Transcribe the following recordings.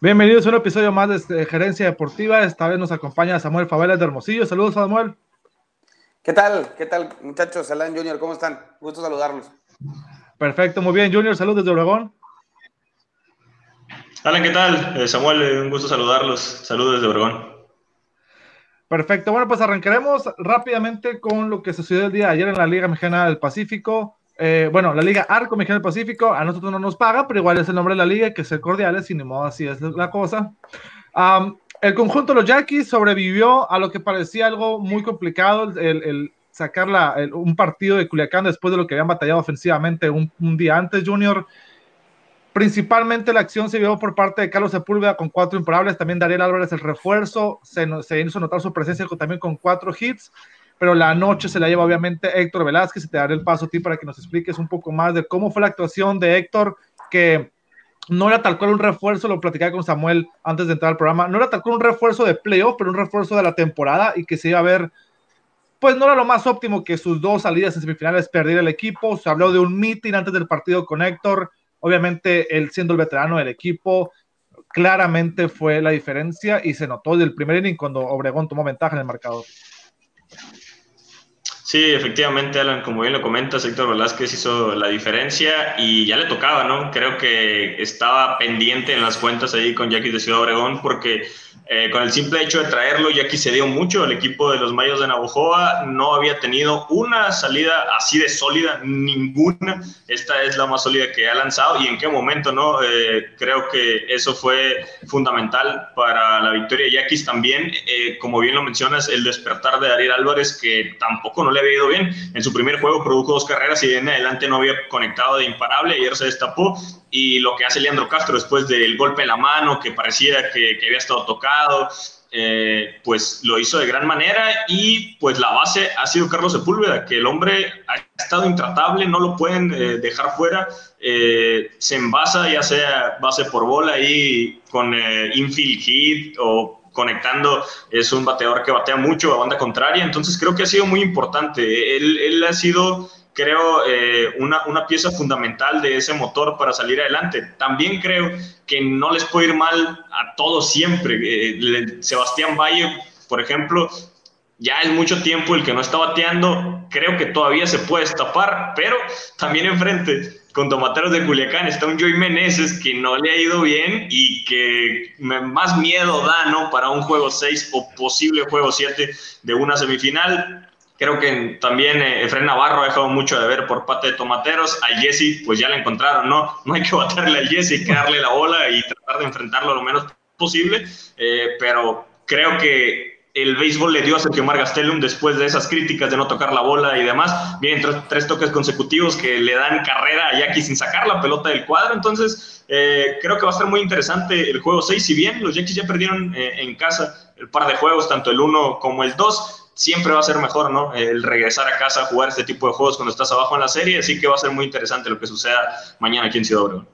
Bienvenidos a un episodio más de este, Gerencia Deportiva. Esta vez nos acompaña Samuel Favela de Hermosillo. Saludos, Samuel. ¿Qué tal? ¿Qué tal, muchachos? Alan Junior, ¿cómo están? Gusto saludarlos. Perfecto, muy bien. Junior, saludos desde Obregón. Alan, ¿qué tal? Eh, Samuel, eh, un gusto saludarlos. Saludos desde Obregón. Perfecto, bueno, pues arrancaremos rápidamente con lo que sucedió el día de ayer en la Liga Mexicana del Pacífico. Eh, bueno, la Liga Arco Mexicana del Pacífico, a nosotros no nos paga, pero igual es el nombre de la liga, que es el Cordiales, sin modo así es la cosa. el conjunto de los Yankees sobrevivió a lo que parecía algo muy complicado, el, sacar un partido de Culiacán después de lo que habían batallado ofensivamente un, un día antes, Junior. Principalmente la acción se vio por parte de Carlos Sepúlveda con cuatro imparables, también Dariel Álvarez el refuerzo, se, se hizo notar su presencia también con cuatro hits, pero la noche se la lleva obviamente Héctor Velázquez y te daré el paso a ti para que nos expliques un poco más de cómo fue la actuación de Héctor, que no era tal cual un refuerzo, lo platicaba con Samuel antes de entrar al programa, no era tal cual un refuerzo de playoff, pero un refuerzo de la temporada y que se iba a ver pues no era lo más óptimo que sus dos salidas en semifinales perdiera el equipo. Se habló de un meeting antes del partido con Héctor. Obviamente, él siendo el veterano del equipo, claramente fue la diferencia y se notó desde el primer inning cuando Obregón tomó ventaja en el marcador. Sí, efectivamente, Alan, como bien lo comentas, Héctor Velázquez hizo la diferencia y ya le tocaba, ¿no? Creo que estaba pendiente en las cuentas ahí con Jackie de Ciudad Obregón porque eh, con el simple hecho de traerlo, ya que se dio mucho, el equipo de los Mayos de Navojoa no había tenido una salida así de sólida, ninguna. Esta es la más sólida que ha lanzado y en qué momento, ¿no? Eh, creo que eso fue fundamental para la victoria de Yaquis también. Eh, como bien lo mencionas, el despertar de Ariel Álvarez, que tampoco no le había ido bien. En su primer juego produjo dos carreras y en adelante no había conectado de imparable. Ayer se destapó y lo que hace Leandro Castro después del golpe en la mano, que parecía que, había estado tocado, eh, pues lo hizo de gran manera y pues la base ha sido Carlos Sepúlveda, que el hombre ha estado intratable, no lo pueden eh, dejar fuera, eh, se envasa ya sea base por bola ahí con infield hit o conectando, es un bateador que batea mucho a banda contraria, entonces creo que ha sido muy importante, él, él ha sido creo, eh, una, una, pieza fundamental de ese motor para salir adelante. También creo que no les puede ir mal a todos siempre. Eh, Sebastián Valle, por ejemplo, ya es mucho tiempo el que no está bateando, creo que todavía se puede estapar, pero también enfrente con Tomateros de Culiacán está un Joey Meneses que no le ha ido bien y que más miedo da, ¿no? Para un juego 6 o posible juego 7 de una semifinal. Creo que también eh, Efraín Navarro ha dejado mucho de ver por parte de Tomateros. A Jesse, pues ya le encontraron, ¿no? No hay que baterle a Jesse, hay que darle la bola y tratar de enfrentarlo lo menos posible. Eh, pero creo que el béisbol le dio a Sergio Margastelum después de esas críticas de no tocar la bola y demás. Vienen tres, toques consecutivos que le dan carrera a Jackie sin sacar la pelota del cuadro. Entonces, eh, creo que va a ser muy interesante el juego 6. Si bien los Yankees ya perdieron en casa el par de juegos, tanto el 1 como el 2, siempre va a ser mejor, ¿no? El regresar a casa a jugar este tipo de juegos cuando estás abajo en la serie, así que va a ser muy interesante lo que suceda mañana aquí en Ciudad Obregón.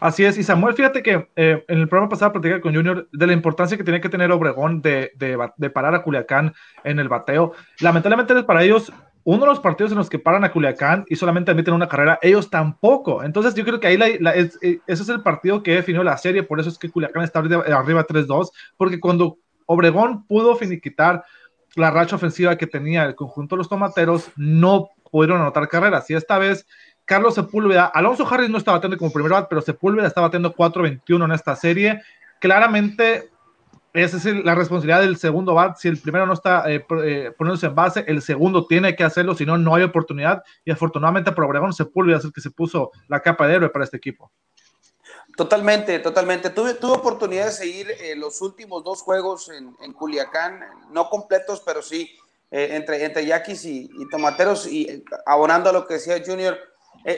Así es, y Samuel, fíjate que eh, en el programa pasado platicé con Junior de la importancia que tiene que tener Obregón de, de, parar a Culiacán en el bateo. Lamentablemente para ellos, uno de los partidos en los que paran a Culiacán y solamente admiten una carrera, ellos tampoco. Entonces yo creo que ahí la, eh, ese es el partido que definió la serie, por eso es que Culiacán está arriba, arriba 3-2, porque cuando Obregón pudo finiquitar la racha ofensiva que tenía el conjunto de los tomateros, no pudieron anotar carreras. Y esta vez, Carlos Sepúlveda, Alonso Harris no estaba batiendo como primer bat, pero Sepúlveda estaba batiendo 4-21 en esta serie. Claramente, esa es la responsabilidad del segundo bat. Si el primero no está eh, eh, poniéndose en base, el segundo tiene que hacerlo, si no, no hay oportunidad. Y afortunadamente, por Obregón, Sepúlveda es el que se puso la capa de héroe para este equipo. Totalmente, totalmente. Tuve, tuve oportunidad de seguir eh, los últimos dos juegos en, Culiacán, no completos, pero sí eh, entre, entre Yaquis y, Tomateros y eh, abonando a lo que decía Junior,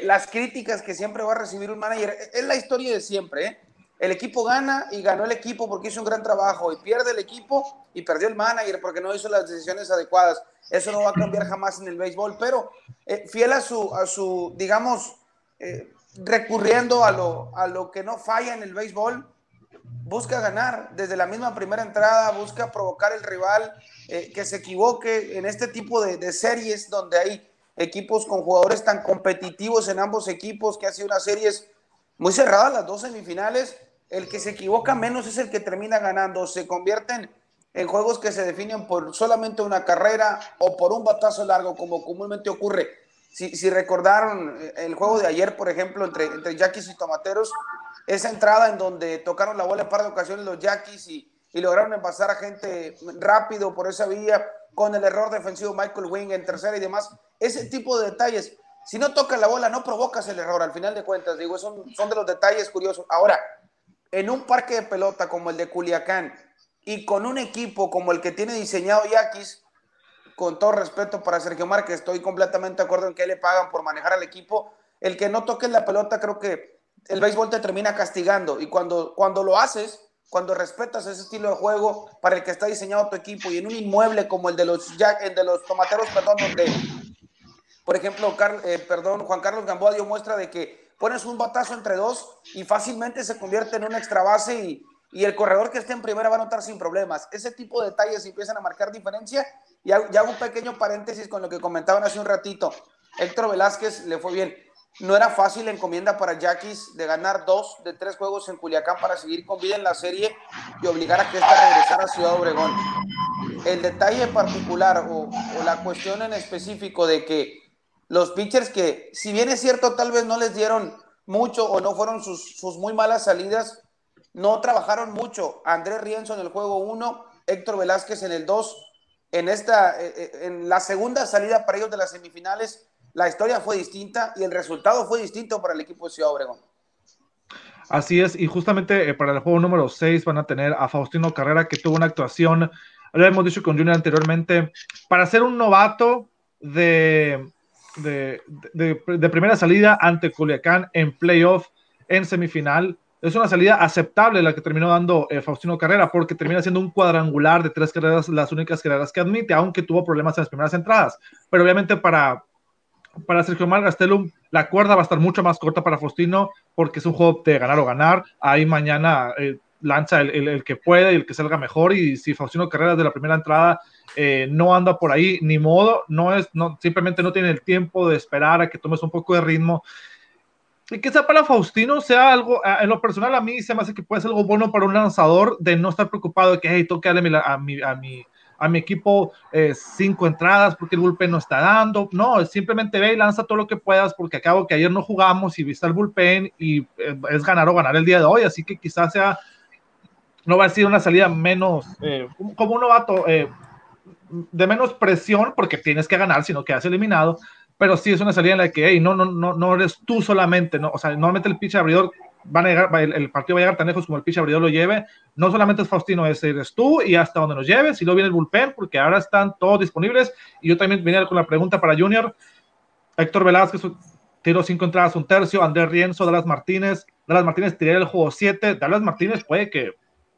las críticas que siempre va a recibir un manager, es la historia de siempre. El equipo gana y ganó el equipo porque hizo un gran trabajo y pierde el equipo y perdió el manager porque no hizo las decisiones adecuadas. Eso no va a cambiar jamás en el béisbol, pero fiel a su, a su digamos, recurriendo a lo, a lo que no falla en el béisbol, busca ganar desde la misma primera entrada, busca provocar el rival, eh, que se equivoque en este tipo de, series donde hay equipos con jugadores tan competitivos en ambos equipos, que ha sido una series muy cerrada, las dos semifinales. el que se equivoca menos es el que termina ganando. Se convierten en juegos que se definen por solamente una carrera o por un batazo largo, como comúnmente ocurre. Si, recordaron eh, el juego de ayer, por ejemplo, entre, entre Yaquis y Tomateros, esa entrada en donde tocaron la bola en par de ocasiones los Yaquis y, y lograron envasar a gente rápido por esa vía, con el error defensivo Michael Wing en tercera y demás. Ese tipo de detalles, si no tocas la bola, no provocas el error, al final de cuentas, digo, son, son de los detalles curiosos. Ahora, en un parque de pelota como el de Culiacán y con un equipo como el que tiene diseñado Yaquis, con todo respeto para Sergio Márquez, estoy completamente de acuerdo en que le pagan por manejar al equipo. El que no toque la pelota, creo que el béisbol te termina castigando. Y cuando, cuando lo haces, cuando respetas ese estilo de juego para el que está diseñado tu equipo y en un inmueble como el de los, el de los tomateros, perdón, donde, por ejemplo, eh, perdón, Juan Carlos Gamboa dio muestra de que pones un batazo entre dos y fácilmente se convierte en una extra base y, y el corredor que esté en primera va a anotar sin problemas. Ese tipo de detalles empiezan a marcar diferencia. Y hago, hago un pequeño paréntesis con lo que comentaban hace un ratito. Héctor Velázquez le fue bien. No era fácil la encomienda para Yaquis de ganar dos de tres juegos en Culiacán para seguir con vida en la serie y obligar a que esta regresara a Ciudad Obregón. El detalle particular o, o la cuestión en específico de que los pitchers que, si bien es cierto, tal vez no les dieron mucho o no fueron sus, sus muy malas salidas, no trabajaron mucho. Andrés Rienzo en el juego 1, Héctor Velázquez en el 2. En, esta, eh, eh, en la segunda salida para ellos de las semifinales, la historia fue distinta y el resultado fue distinto para el equipo de Ciudad Obregón. Así es, y justamente eh, para el juego número 6 van a tener a Faustino Carrera, que tuvo una actuación, lo hemos dicho con Junior anteriormente, para ser un novato de, de, de, de primera salida ante Culiacán en playoff, en semifinal, es una salida aceptable la que terminó dando eh, Faustino Carrera, porque termina siendo un cuadrangular de tres carreras, las únicas carreras que admite, aunque tuvo problemas en las primeras entradas. Pero obviamente para, para Sergio Mar Gastelum, la cuerda va a estar mucho más corta para Faustino, porque es un juego de ganar o ganar. Ahí mañana eh, lanza el, el, el, que puede y el que salga mejor. Y si Faustino Carrera de la primera entrada eh, no anda por ahí, ni modo, no es, no, simplemente no tiene el tiempo de esperar a que tomes un poco de ritmo y quizá para Faustino sea algo, en lo personal a mí se me hace que puede ser algo bueno para un lanzador de no estar preocupado de que, hey, toque a mi, a mi, a mi, a mi equipo eh, cinco entradas porque el bullpen no está dando. No, simplemente ve y lanza todo lo que puedas porque acabo que ayer no jugamos y viste el bullpen y eh, es ganar o ganar el día de hoy. Así que quizás sea, no va a ser una salida menos, eh, como un novato, eh, de menos presión porque tienes que ganar, sino que has eliminado pero sí es una salida en la que, hey, no, no, no, no eres tú solamente, ¿no? O sea, normalmente el pitch abridor va a llegar, el, el, partido va a llegar tan lejos como el pitch abridor lo lleve. No solamente es Faustino, es, eres tú y hasta donde nos lleves, y luego viene el bullpen, porque ahora están todos disponibles. Y yo también venía con la pregunta para Junior. Héctor Velázquez tiró cinco entradas, un tercio. Andrés Rienzo, Dallas Martínez. Dallas Martínez tiró el juego 7. Dallas Martínez puede que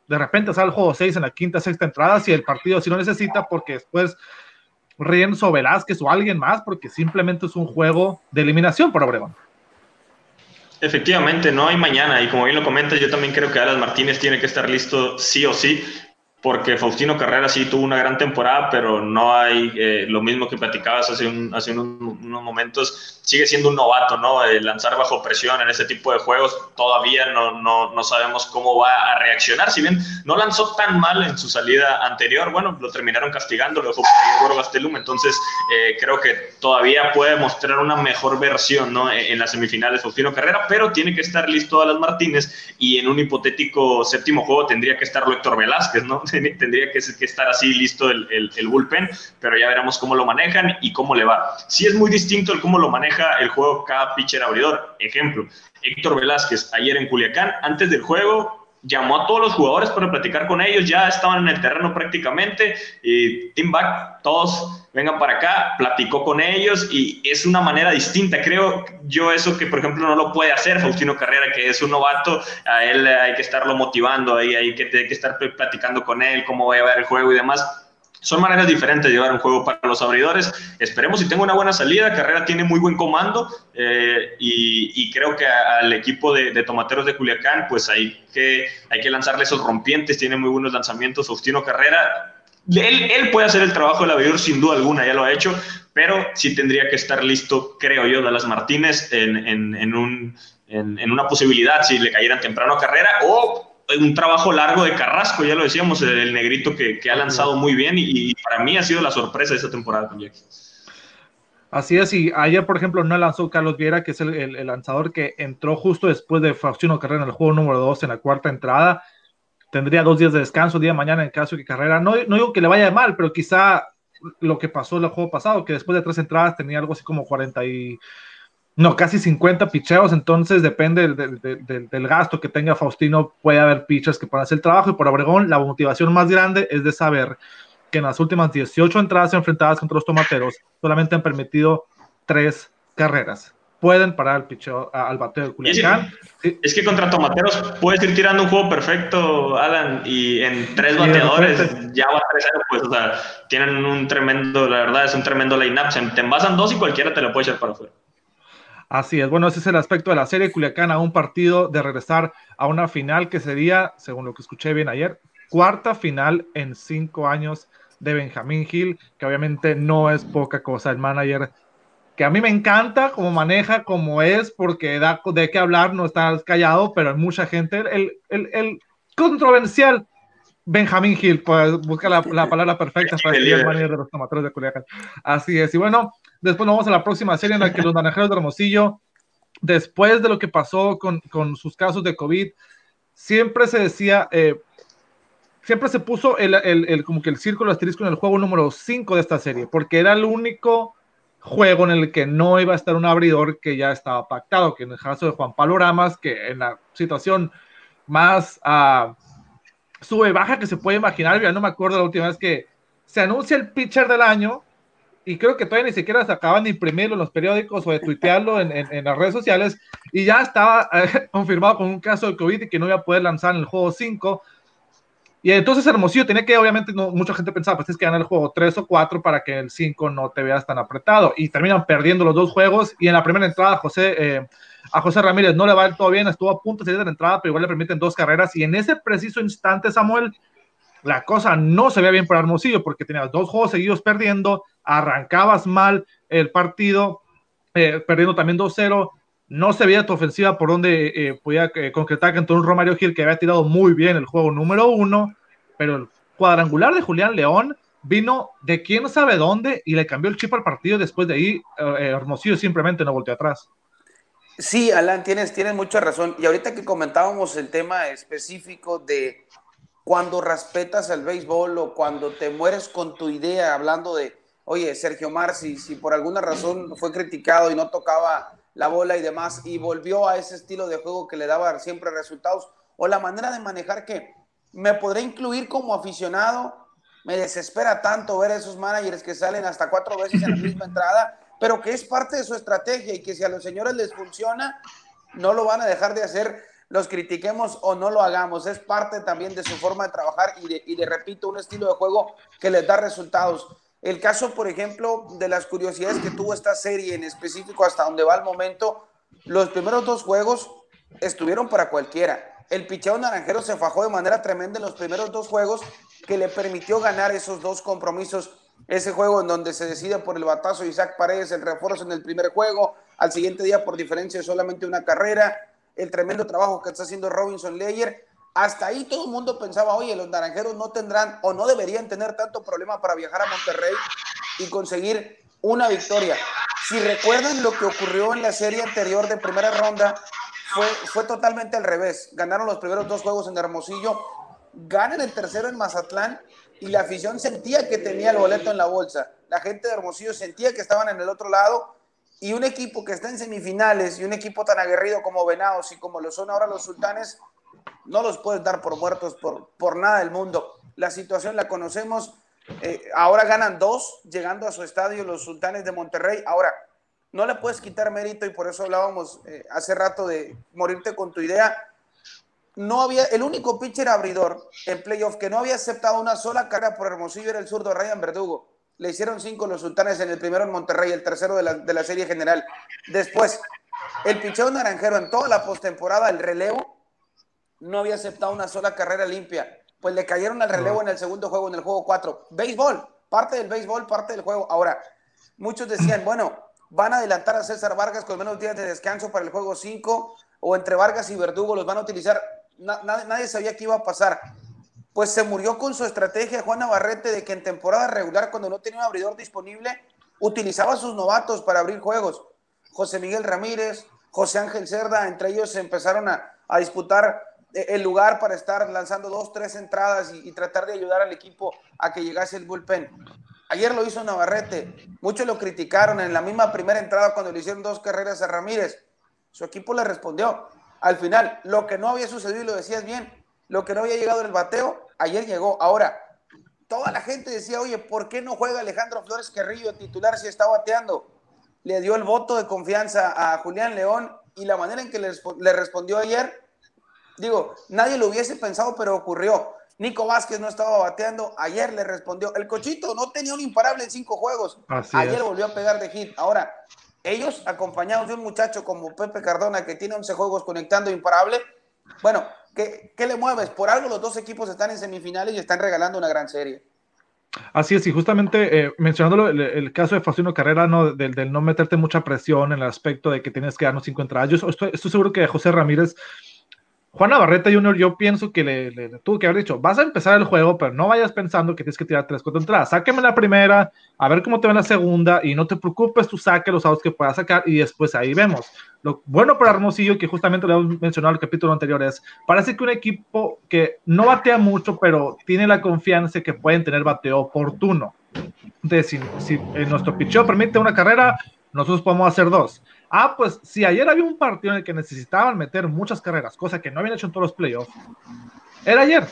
de repente salga el juego 6 en la quinta, sexta entrada, si el partido si lo necesita, porque después Rienzo Velázquez o alguien más, porque simplemente es un juego de eliminación por Obregón. Efectivamente, no hay mañana, y como bien lo comentas, yo también creo que Alas Martínez tiene que estar listo sí o sí, porque Faustino Carrera sí tuvo una gran temporada, pero no hay eh, lo mismo que platicabas hace, un, hace unos, momentos, sigue siendo un novato, ¿no? El lanzar bajo presión en ese tipo de juegos, todavía no, no, no, sabemos cómo va a reaccionar, si bien no lanzó tan mal en su salida anterior, bueno, lo terminaron castigando, lo dejó por Gastelum, entonces eh, creo que todavía puede mostrar una mejor versión, ¿no? En, en las semifinales Faustino Carrera, pero tiene que estar listo a las Martínez y en un hipotético séptimo juego tendría que estar Héctor Velázquez, ¿no? tendría que, estar así listo el, el, el, bullpen, pero ya veremos cómo lo manejan y cómo le va. Sí es muy distinto el cómo lo maneja el juego cada pitcher abridor. Ejemplo, Héctor Velázquez ayer en Culiacán, antes del juego, llamó a todos los jugadores para platicar con ellos, ya estaban en el terreno prácticamente, y Team Back, todos vengan para acá, platicó con ellos y es una manera distinta. Creo yo eso que, por ejemplo, no lo puede hacer Faustino Carrera, que es un novato, a él hay que estarlo motivando, ahí hay que, hay que estar platicando con él, cómo va a ver el juego y demás. Son maneras diferentes de llevar un juego para los abridores. Esperemos si tenga una buena salida. Carrera tiene muy buen comando eh, y, y, creo que al equipo de, de, tomateros de Culiacán, pues hay que, hay que lanzarle esos rompientes. Tiene muy buenos lanzamientos. Faustino Carrera él, él, puede hacer el trabajo del abridor sin duda alguna, ya lo ha hecho, pero sí tendría que estar listo, creo yo, Dallas Martínez en, en, en, un, en una posibilidad si le cayeran temprano a carrera o un trabajo largo de Carrasco, ya lo decíamos, el negrito que, ha lanzado muy bien y, para mí ha sido la sorpresa de esta temporada con Jackie. Así es, y ayer, por ejemplo, no lanzó Carlos Viera, que es el, lanzador que entró justo después de Faustino Carrera en el juego número 2 en la cuarta entrada. Tendría dos días de descanso, día de mañana en caso de que Carrera, no, no digo que le vaya mal, pero quizá lo que pasó el juego pasado, que después de tres entradas tenía algo así como 40 y no, casi 50 picheos, entonces depende del, gasto que tenga Faustino, puede haber pitchers que puedan hacer el trabajo, y por Obregón la motivación más grande es de saber que en las últimas 18 entradas enfrentadas contra los tomateros solamente han permitido tres carreras. Pueden parar el picheo al bateo de Culiacán. Es que contra tomateros puedes ir tirando un juego perfecto, Alan, y en tres bateadores ya va a 3 pues, o sea, tienen un tremendo, la verdad, es un tremendo line-up. Te envasan dos y cualquiera te lo puede echar para afuera. Así es, bueno, ese es el aspecto de la serie Culiacán a un partido de regresar a una final que sería, según lo que escuché bien ayer, cuarta final en cinco años de Benjamín Hill, que obviamente no es poca cosa. El manager que a mí me encanta como maneja, como es, porque da de qué hablar, no está callado, pero hay mucha gente. El, el, el controversial Benjamín Hill, pues busca la, la palabra perfecta para decir el manager de los tomateros de Culiacán. Así es, y bueno, Después nos vamos a la próxima serie en la que los naranjeros de Hermosillo, después de lo que pasó con, con sus casos de COVID, siempre se decía, eh, siempre se puso el, el, el, como que el círculo asterisco en el juego número 5 de esta serie, porque era el único juego en el que no iba a estar un abridor que ya estaba pactado, que en el caso de Juan Pablo Ramas, que en la situación más uh, sube baja que se puede imaginar, ya no me acuerdo la última vez que se anuncia el pitcher del año y creo que todavía ni siquiera se acaban de imprimirlo en los periódicos o de tuitearlo en, las redes sociales, y ya estaba eh, confirmado con un caso de COVID y que no iba a poder lanzar el juego 5. Y entonces Hermosillo tenía que, obviamente, mucha gente pensaba, pues es que ganar el juego 3 o 4 para que el 5 no te veas tan apretado. Y terminan perdiendo los dos juegos. Y en la primera entrada, José, eh, a José Ramírez no le va todo bien, estuvo a punto de salir de la entrada, pero igual le permiten dos carreras. Y en ese preciso instante, Samuel, la cosa no se veía bien para Hermosillo porque tenías dos juegos seguidos perdiendo, arrancabas mal el partido, eh, perdiendo también 2-0, no se veía tu ofensiva por donde eh, podía eh, concretar que un Romario Gil que había tirado muy bien el juego número uno, pero el cuadrangular de Julián León vino de quién sabe dónde y le cambió el chip al partido. Después de ahí, Hermosillo simplemente no volteó atrás. Sí, Alan, tienes, tienes mucha razón. Y ahorita que comentábamos el tema específico de cuando respetas el béisbol o cuando te mueres con tu idea, hablando de, oye, Sergio Mar, si, por alguna razón fue criticado y no tocaba la bola y demás, y volvió a ese estilo de juego que le daba siempre resultados, o la manera de manejar que me podré incluir como aficionado, me desespera tanto ver a esos managers que salen hasta cuatro veces en la misma entrada, pero que es parte de su estrategia y que si a los señores les funciona, no lo van a dejar de hacer los critiquemos o no lo hagamos. Es parte también de su forma de trabajar y de, y de, repito, un estilo de juego que les da resultados. El caso, por ejemplo, de las curiosidades que tuvo esta serie en específico hasta donde va el momento, los primeros dos juegos estuvieron para cualquiera. El picheo naranjero se fajó de manera tremenda en los primeros dos juegos que le permitió ganar esos dos compromisos. Ese juego en donde se decide por el batazo Isaac Paredes, el refuerzo en el primer juego, al siguiente día por diferencia de solamente una carrera, el tremendo trabajo que está haciendo Robinson Leyer. Hasta ahí todo el mundo pensaba, oye, los naranjeros no tendrán o no deberían tener tanto problema para viajar a Monterrey y conseguir una victoria. Si recuerdan lo que ocurrió en la serie anterior de primera ronda, fue, fue totalmente al revés. Ganaron los primeros dos juegos en Hermosillo, ganan el tercero en Mazatlán y la afición sentía que tenía el boleto en la bolsa. La gente de Hermosillo sentía que estaban en el otro lado y un equipo que está en semifinales y un equipo tan aguerrido como Venados y como lo son ahora los Sultanes, no los puedes dar por muertos por, por nada del mundo. La situación la conocemos. Eh, ahora ganan dos, llegando a su estadio los Sultanes de Monterrey. Ahora, no le puedes quitar mérito y por eso hablábamos eh, hace rato de morirte con tu idea. No había, el único pitcher abridor en playoff que no había aceptado una sola carrera por Hermosillo era el zurdo Ryan Verdugo. Le hicieron cinco los sultanes en el primero en Monterrey, el tercero de la, serie general. Después, el picheo naranjero en toda la postemporada, el relevo, no había aceptado una sola carrera limpia. Pues le cayeron al relevo en el segundo juego, en el juego 4. Béisbol, parte del béisbol, parte del juego. Ahora, muchos decían, bueno, van a adelantar a César Vargas con menos días de descanso para el juego 5, o entre Vargas y Verdugo los van a utilizar. nadie sabía qué iba a pasar. Pues se murió con su estrategia Juan Navarrete de que en temporada regular, cuando no tenía un abridor disponible, utilizaba a sus novatos para abrir juegos. José Miguel Ramírez, José Ángel Cerda, entre ellos empezaron a, disputar eh, el lugar para estar lanzando dos, tres entradas y, tratar de ayudar al equipo a que llegase el bullpen. Ayer lo hizo Navarrete, muchos lo criticaron en la misma primera entrada cuando le hicieron dos carreras a Ramírez. Su equipo le respondió. Al final, lo que no había sucedido, y lo decías bien, lo que no había llegado en el bateo, ayer llegó. Ahora, toda la gente decía, oye, ¿por qué no juega Alejandro Flores Carrillo titular si está bateando? Le dio el voto de confianza a Julián León y la manera en que le respondió ayer, digo, nadie lo hubiese pensado, pero ocurrió. Nico Vázquez no estaba bateando, ayer le respondió. El Cochito no tenía un imparable en cinco juegos. ayer volvió a pegar de hit. Ahora, ellos, acompañados de un muchacho como Pepe Cardona, que tiene 11 juegos conectando imparable, bueno, ¿qué, le mueves? Por algo los dos equipos están en semifinales y están regalando una gran serie. Así es, y justamente eh, mencionándolo, el, caso de Faustino Carrera, ¿no? Del, no meterte mucha presión en el aspecto de que tienes que darnos cinco entradas. Yo estoy, estoy seguro que José Ramírez Juan Navarrete Jr., yo pienso que le, tuvo que haber dicho, vas a empezar el juego, pero no vayas pensando que tienes que tirar tres, cuatro entradas. Sáqueme la primera, a ver cómo te va la segunda, y no te preocupes, tú saque los autos que puedas sacar, y después ahí vemos. Lo bueno para Hermosillo, que justamente lo hemos mencionado en el capítulo anterior, es, parece que un equipo que no batea mucho, pero tiene la confianza que pueden tener bateo oportuno. Entonces, si, si nuestro picheo permite una carrera, nosotros podemos hacer dos. Ah, pues si ayer había un partido en el que necesitaban meter muchas carreras, cosa que no habían hecho en todos los playoffs, era ayer.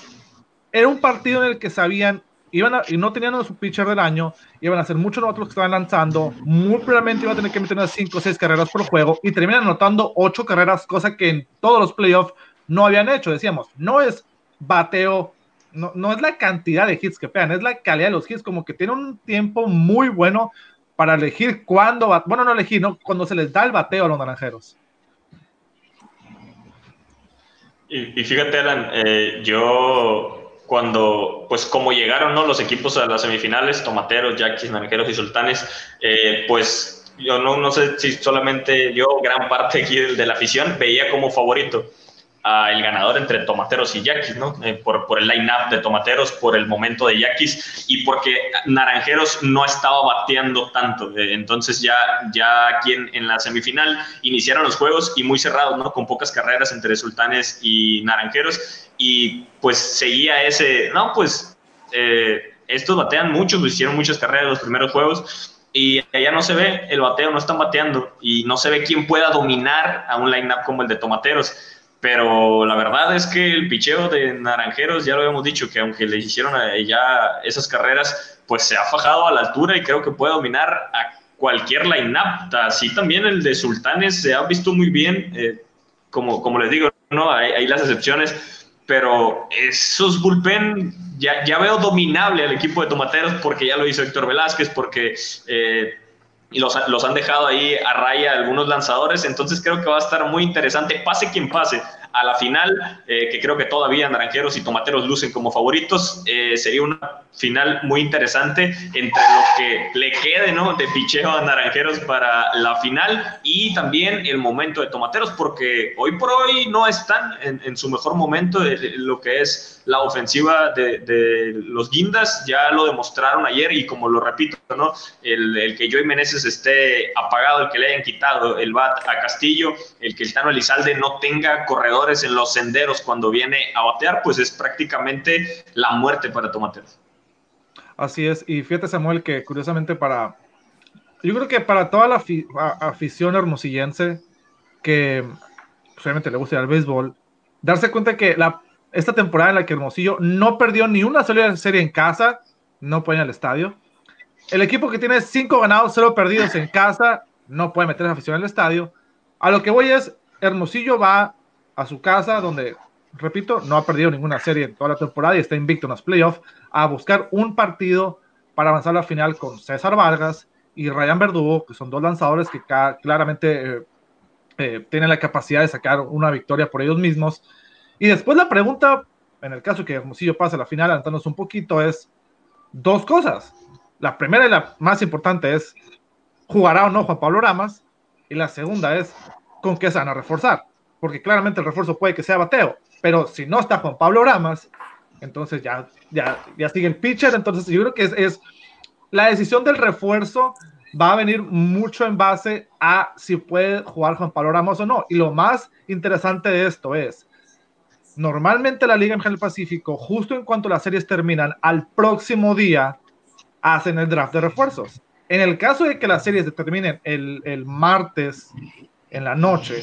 Era un partido en el que sabían, iban a, y no tenían a su pitcher del año, iban a hacer muchos otros que estaban lanzando, muy probablemente iban a tener que meter unas 5 o 6 carreras por juego y terminan anotando 8 carreras, cosa que en todos los playoffs no habían hecho. Decíamos, no es bateo, no, no es la cantidad de hits que pegan, es la calidad de los hits, como que tiene un tiempo muy bueno para elegir cuándo, bueno, no elegir, ¿no? Cuando se les da el bateo a los naranjeros. Y, fíjate, Alan, eh, yo cuando, pues como llegaron ¿no? los equipos a las semifinales, Tomateros, Yaquis, Naranjeros y Sultanes, eh, pues yo no, no sé si solamente yo, gran parte aquí de la afición, veía como favorito el ganador entre Tomateros y Yaquis, ¿no? Eh, por, por, el line-up de Tomateros, por el momento de Yaquis y porque Naranjeros no estaba bateando tanto. Eh, entonces ya, ya aquí en, la semifinal iniciaron los juegos y muy cerrados, ¿no? Con pocas carreras entre Sultanes y Naranjeros y pues seguía ese, no, pues eh, estos batean mucho, pues hicieron muchas carreras los primeros juegos y allá no se ve el bateo, no están bateando y no se ve quién pueda dominar a un line-up como el de Tomateros pero la verdad es que el picheo de Naranjeros, ya lo habíamos dicho, que aunque le hicieron ya esas carreras, pues se ha fajado a la altura y creo que puede dominar a cualquier line-up. Así también el de Sultanes se ha visto muy bien, eh, como, como les digo, ¿no? hay, las excepciones, pero esos bullpen ya, ya, veo dominable al equipo de Tomateros porque ya lo hizo Héctor Velázquez, porque... Eh, y los, los, han dejado ahí a raya algunos lanzadores, entonces creo que va a estar muy interesante, pase quien pase, a la final, eh, que creo que todavía Naranjeros y Tomateros lucen como favoritos, eh, sería una final muy interesante entre lo que le quede ¿no? de picheo a Naranjeros para la final y también el momento de Tomateros, porque hoy por hoy no están en, su mejor momento de, lo que es la ofensiva de, los Guindas, ya lo demostraron ayer y como lo repito, ¿no? el, el que Joey Meneses esté apagado, el que le hayan quitado el bat a Castillo, el que el Tano Elizalde no tenga corredores en los senderos cuando viene a batear, pues es prácticamente la muerte para Tomateros. Así es, y fíjate Samuel que curiosamente para, yo creo que para toda la afición hermosillense que obviamente le gusta el béisbol, darse cuenta que la, esta temporada en la que Hermosillo no perdió ni una sola serie en casa, no puede ir al estadio. El equipo que tiene cinco ganados, cero perdidos en casa, no puede meter a afición al estadio. A lo que voy es, Hermosillo va a su casa donde repito, no ha perdido ninguna serie en toda la temporada y está invicto en los playoffs, a buscar un partido para avanzar a la final con César Vargas y Ryan Verdugo, que son dos lanzadores que claramente eh, eh, tienen la capacidad de sacar una victoria por ellos mismos. Y después la pregunta, en el caso que Hermosillo pase a la final, adelantándonos un poquito, es dos cosas. La primera y la más importante es, ¿jugará o no Juan Pablo Ramas? Y la segunda es, ¿con qué se van a reforzar? Porque claramente el refuerzo puede que sea bateo, pero si no está Juan Pablo Ramas, entonces ya, ya, ya sigue el pitcher, entonces yo creo que es, la decisión del refuerzo va a venir mucho en base a si puede jugar Juan Pablo Ramos o no. Y lo más interesante de esto es, normalmente la Liga Mexicana del Pacífico, justo en cuanto las series terminan, al próximo día hacen el draft de refuerzos. En el caso de que las series terminen el, el martes en la noche,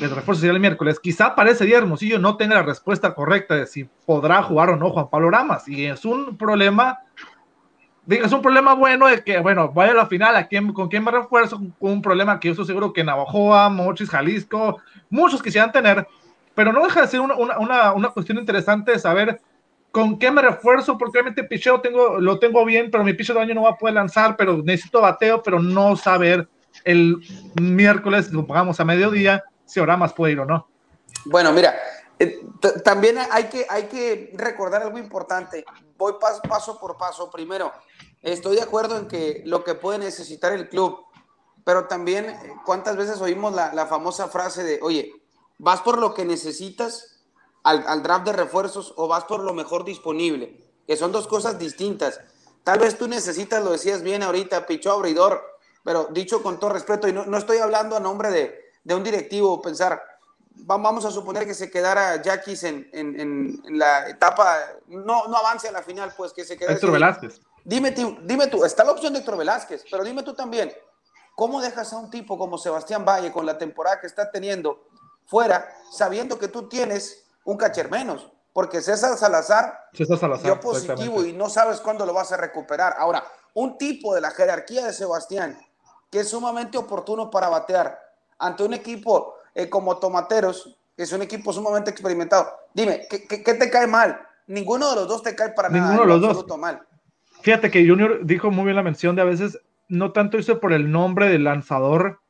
el refuerzo sería el miércoles, quizá para ese día Hermosillo no tenga la respuesta correcta de si podrá jugar o no Juan Pablo Ramas. Y es un problema es un problema bueno de que, bueno, vaya a la final, ¿a quién, ¿con quién me refuerzo? Un problema que yo estoy seguro que Navajoa, Mochis, Jalisco, muchos quisieran tener, pero no deja de ser una, una, una, cuestión interesante de saber con qué me refuerzo, porque obviamente picheo tengo, lo tengo bien, pero mi picheo de año no va a poder lanzar, pero necesito bateo, pero no saber el miércoles, lo pagamos a mediodía, si más puede ir o no. Bueno, mira, eh, también hay que, hay que recordar algo importante. Voy paso, paso por paso. Primero, estoy de acuerdo en que lo que puede necesitar el club, pero también eh, cuántas veces oímos la, la famosa frase de, oye, ¿vas por lo que necesitas al, al, draft de refuerzos o vas por lo mejor disponible? Que son dos cosas distintas. Tal vez tú necesitas, lo decías bien ahorita, pichó abridor, pero dicho con todo respeto, y no, no estoy hablando a nombre de, de un directivo, pensar, vamos a suponer que se quedara Jackis en, en, en, la etapa, no, no avance a la final, pues que se quede. Héctor Velázquez. Dime tú, dime tú, está la opción de Héctor Velázquez, pero dime tú también, ¿cómo dejas a un tipo como Sebastián Valle con la temporada que está teniendo fuera, sabiendo que tú tienes un cacher menos? Porque César Salazar, César Salazar dio positivo y no sabes cuándo lo vas a recuperar. Ahora, un tipo de la jerarquía de Sebastián, que es sumamente oportuno para batear ante un equipo eh, como Tomateros, que es un equipo sumamente experimentado. Dime, ¿qué, ¿qué, te cae mal? Ninguno de los dos te cae para Ninguno nada. Ninguno de los dos. Mal. Fíjate que Junior dijo muy bien la mención de a veces no tanto irse por el nombre del lanzador,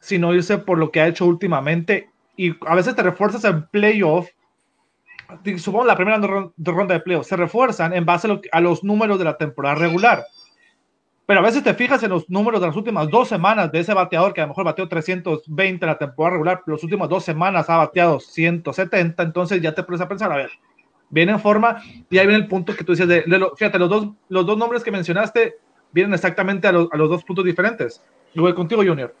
sino irse por lo que ha hecho últimamente. Y a veces te refuerzas en playoff. Supongo la primera ronda de playoff. Se refuerzan en base a, lo, a los números de la temporada regular pero a veces te fijas en los números de las últimas dos semanas de ese bateador que a lo mejor bateó 320 en la temporada regular, pero las últimas dos semanas ha bateado 170, entonces ya te pones a pensar, a ver, viene en forma y ahí viene el punto que tú dices, de, de lo, fíjate, los dos, los dos nombres que mencionaste vienen exactamente a, lo, a los dos puntos diferentes. Y voy contigo, Junior.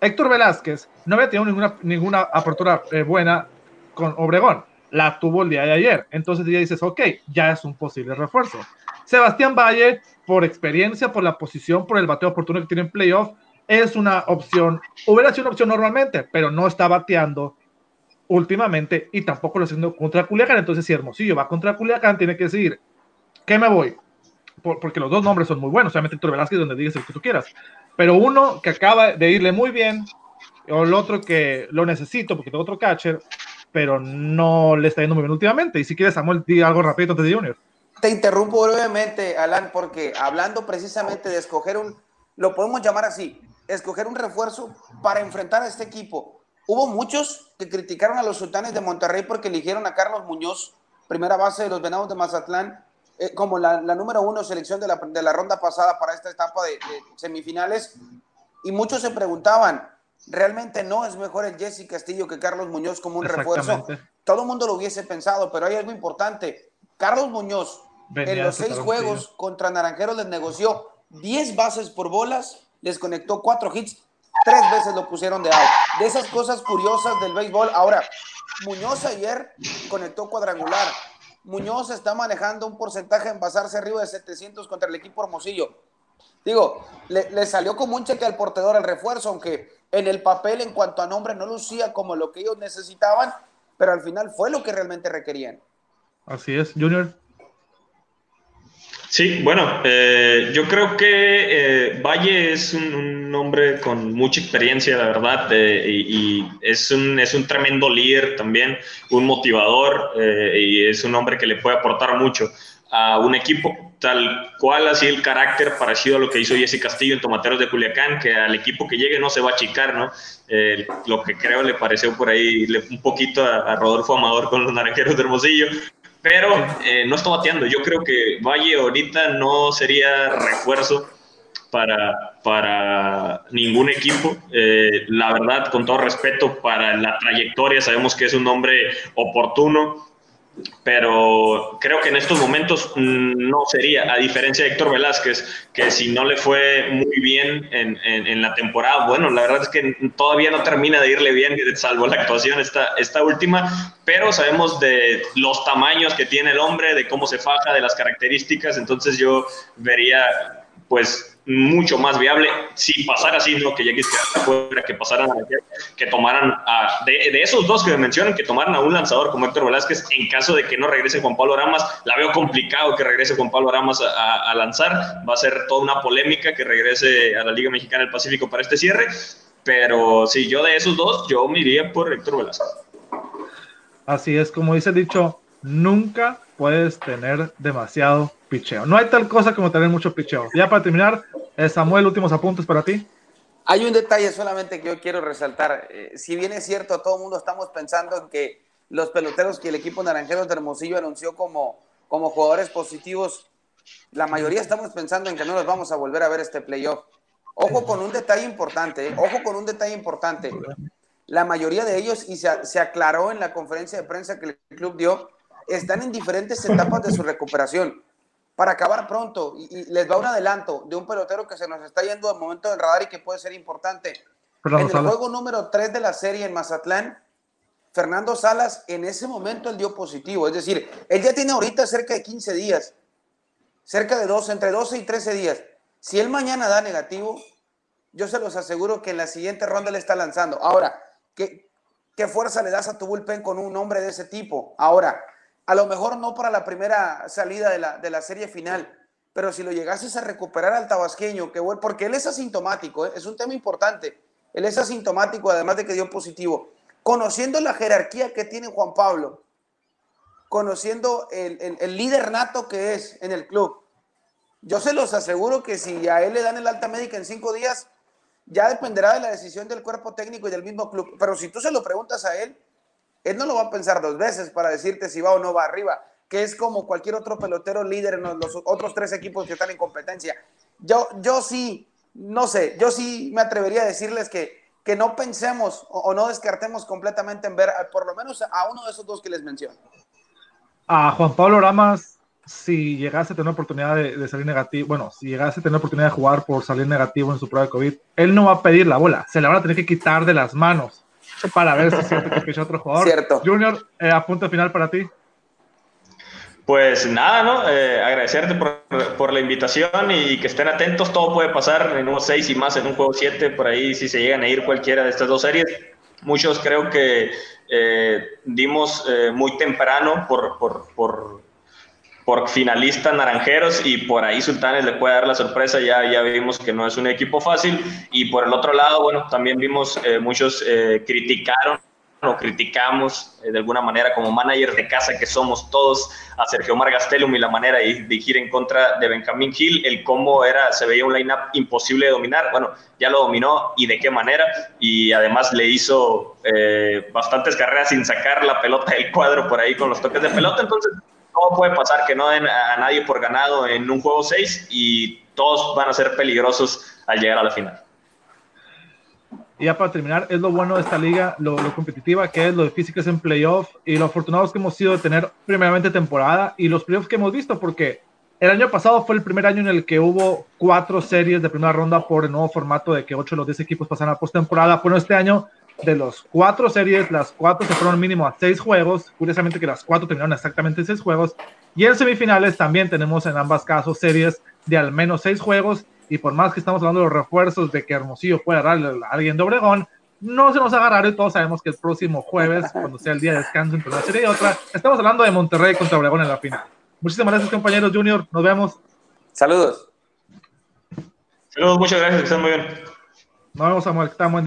Héctor Velázquez no había tenido ninguna, ninguna apertura eh, buena con Obregón, la tuvo el día de ayer, entonces ya dices, ok, ya es un posible refuerzo. Sebastián Valle por experiencia, por la posición, por el bateo oportuno que tiene en playoff, es una opción, hubiera sido una opción normalmente, pero no está bateando últimamente y tampoco lo haciendo contra Culiacán. Entonces, si Hermosillo va contra Culiacán, tiene que decir, ¿qué me voy? Por, porque los dos nombres son muy buenos, obviamente Héctor Velázquez, donde digas lo que tú quieras, pero uno que acaba de irle muy bien, o el otro que lo necesito porque tengo otro catcher, pero no le está yendo muy bien últimamente. Y si quieres, Samuel, di algo rápido antes de Junior. Te interrumpo brevemente, Alan, porque hablando precisamente de escoger un, lo podemos llamar así, escoger un refuerzo para enfrentar a este equipo. Hubo muchos que criticaron a los sultanes de Monterrey porque eligieron a Carlos Muñoz, primera base de los Venados de Mazatlán, eh, como la, la, número uno selección de la, de la, ronda pasada para esta etapa de, de, semifinales. Y muchos se preguntaban, ¿realmente no es mejor el Jesse Castillo que Carlos Muñoz como un refuerzo? Todo el mundo lo hubiese pensado, pero hay algo importante. Carlos Muñoz Venía en los seis juegos contra Naranjeros les negoció 10 bases por bolas, les conectó 4 hits, tres veces lo pusieron de out. De esas cosas curiosas del béisbol. Ahora, Muñoz ayer conectó cuadrangular. Muñoz está manejando un porcentaje en basarse arriba de 700 contra el equipo Hermosillo. Digo, le, le, salió como un cheque al portador el refuerzo, aunque en el papel en cuanto a nombre no lucía como lo que ellos necesitaban, pero al final fue lo que realmente requerían. Así es, Junior. Sí, bueno, eh, yo creo que eh, Valle es un, un, hombre con mucha experiencia, la verdad, eh, y, y, es, un, es un tremendo líder también, un motivador, eh, y es un hombre que le puede aportar mucho a un equipo, tal cual así el carácter parecido a lo que hizo Jesse Castillo en Tomateros de Culiacán, que al equipo que llegue no se va a achicar, ¿no? Eh, lo que creo le pareció por ahí le, un poquito a, a Rodolfo Amador con los Naranjeros de Hermosillo, pero eh, no está bateando. Yo creo que Valle ahorita no sería refuerzo para, para ningún equipo. Eh, la verdad, con todo respeto para la trayectoria, sabemos que es un hombre oportuno, pero creo que en estos momentos mm, no sería, a diferencia de Héctor Velázquez, que si no le fue muy bien en, en, la temporada, bueno, la verdad es que todavía no termina de irle bien, salvo la actuación esta, esta última, pero sabemos de los tamaños que tiene el hombre, de cómo se faja, de las características, entonces yo vería pues mucho más viable si pasara así, no que ya fuera, que pasaran que tomaran a, de, esos dos que me mencionan, que tomaran a un lanzador como Héctor Velázquez en caso de que no regrese Juan Pablo Aramas, la veo complicado que regrese Juan Pablo Aramas a, lanzar, va a ser toda una polémica que regrese a la Liga Mexicana del Pacífico para este cierre, pero si yo de esos dos, yo me iría por Héctor Velázquez. Así es, como dice dicho, nunca puedes tener demasiado picheo. No hay tal cosa como tener mucho picheo. Ya para terminar, eh, Samuel, últimos apuntes para ti. Hay un detalle solamente que yo quiero resaltar. Eh, si bien es cierto, todo el mundo estamos pensando en que los peloteros que el equipo naranjero de Hermosillo anunció como, como jugadores positivos, la mayoría estamos pensando en que no los vamos a volver a ver este playoff. Ojo con un detalle importante, eh, ojo con un detalle importante. La mayoría de ellos, y se, se aclaró en la conferencia de prensa que el club dio, están en diferentes etapas de su recuperación. Para acabar pronto, y, les va un adelanto de un pelotero que se nos está yendo al momento del radar y que puede ser importante. en el juego número 3 de la serie en Mazatlán, Fernando Salas en ese momento él dio positivo. Es decir, él ya tiene ahorita cerca de 15 días, cerca de 12, entre 12 y 13 días. Si él mañana da negativo, yo se los aseguro que en la siguiente ronda le está lanzando. Ahora, ¿qué, qué fuerza le das a tu bullpen con un hombre de ese tipo? Ahora, a lo mejor no para la primera salida de la, de la serie final, pero si lo llegases a recuperar al tabasqueño, que porque él es asintomático, ¿eh? es un tema importante. Él es asintomático, además de que dio positivo. Conociendo la jerarquía que tiene Juan Pablo, conociendo el, el, líder nato que es en el club, yo se los aseguro que si a él le dan el alta médica en cinco días, ya dependerá de la decisión del cuerpo técnico y del mismo club. Pero si tú se lo preguntas a él, él no lo va a pensar dos veces para decirte si va o no va arriba, que es como cualquier otro pelotero líder en los otros tres equipos que están en competencia. Yo, yo sí, no sé, yo sí me atrevería a decirles que, que no pensemos o, no descartemos completamente en ver por lo menos a uno de esos dos que les menciono. A Juan Pablo Ramas, si llegase a tener oportunidad de, de, salir negativo, bueno, si llegase a tener oportunidad de jugar por salir negativo en su prueba de COVID, él no va a pedir la bola, se la van a tener que quitar de las manos para ver si siente que otro jugador. Cierto. Junior, eh, a punto final para ti. Pues nada, ¿no? Eh, agradecerte por, por, la invitación y que estén atentos. Todo puede pasar en un 6 y más en un juego 7. Por ahí, si se llegan a ir cualquiera de estas dos series. Muchos creo que eh, dimos muy temprano por, por, por por finalistas naranjeros y por ahí Sultanes le puede dar la sorpresa, ya, ya vimos que no es un equipo fácil. Y por el otro lado, bueno, también vimos eh, muchos eh, criticaron o criticamos eh, de alguna manera como manager de casa que somos todos a Sergio Omar Gastelum y la manera de dirigir en contra de Benjamín Gil, el cómo era, se veía un line-up imposible de dominar, bueno, ya lo dominó y de qué manera. Y además le hizo bastantes carreras sin sacar la pelota del cuadro por ahí con los toques de pelota, entonces todo puede pasar que no den a nadie por ganado en un juego 6 y todos van a ser peligrosos al llegar a la final. Y ya para terminar, es lo bueno de esta liga, lo, competitiva que es, lo difícil que es en playoff y lo afortunados que hemos sido de tener primeramente temporada y los playoffs que hemos visto, porque el año pasado fue el primer año en el que hubo cuatro series de primera ronda por el nuevo formato de que ocho de los diez equipos pasaran a postemporada. Bueno, este año de los cuatro series, las cuatro se fueron mínimo a seis juegos. Curiosamente que las cuatro terminaron exactamente seis juegos. Y en semifinales también tenemos en ambas casos series de al menos seis juegos. Y por más que estamos hablando de los refuerzos de que Hermosillo pueda darle a alguien de Obregón, no se nos agarraron y todos sabemos que el próximo jueves, cuando sea el día de descanso entre una serie y otra, estamos hablando de Monterrey contra Obregón en la final. Muchísimas gracias compañeros Junior, nos vemos. Saludos. Saludos, muchas gracias, que estén muy bien. Nos vemos Samuel, que estamos en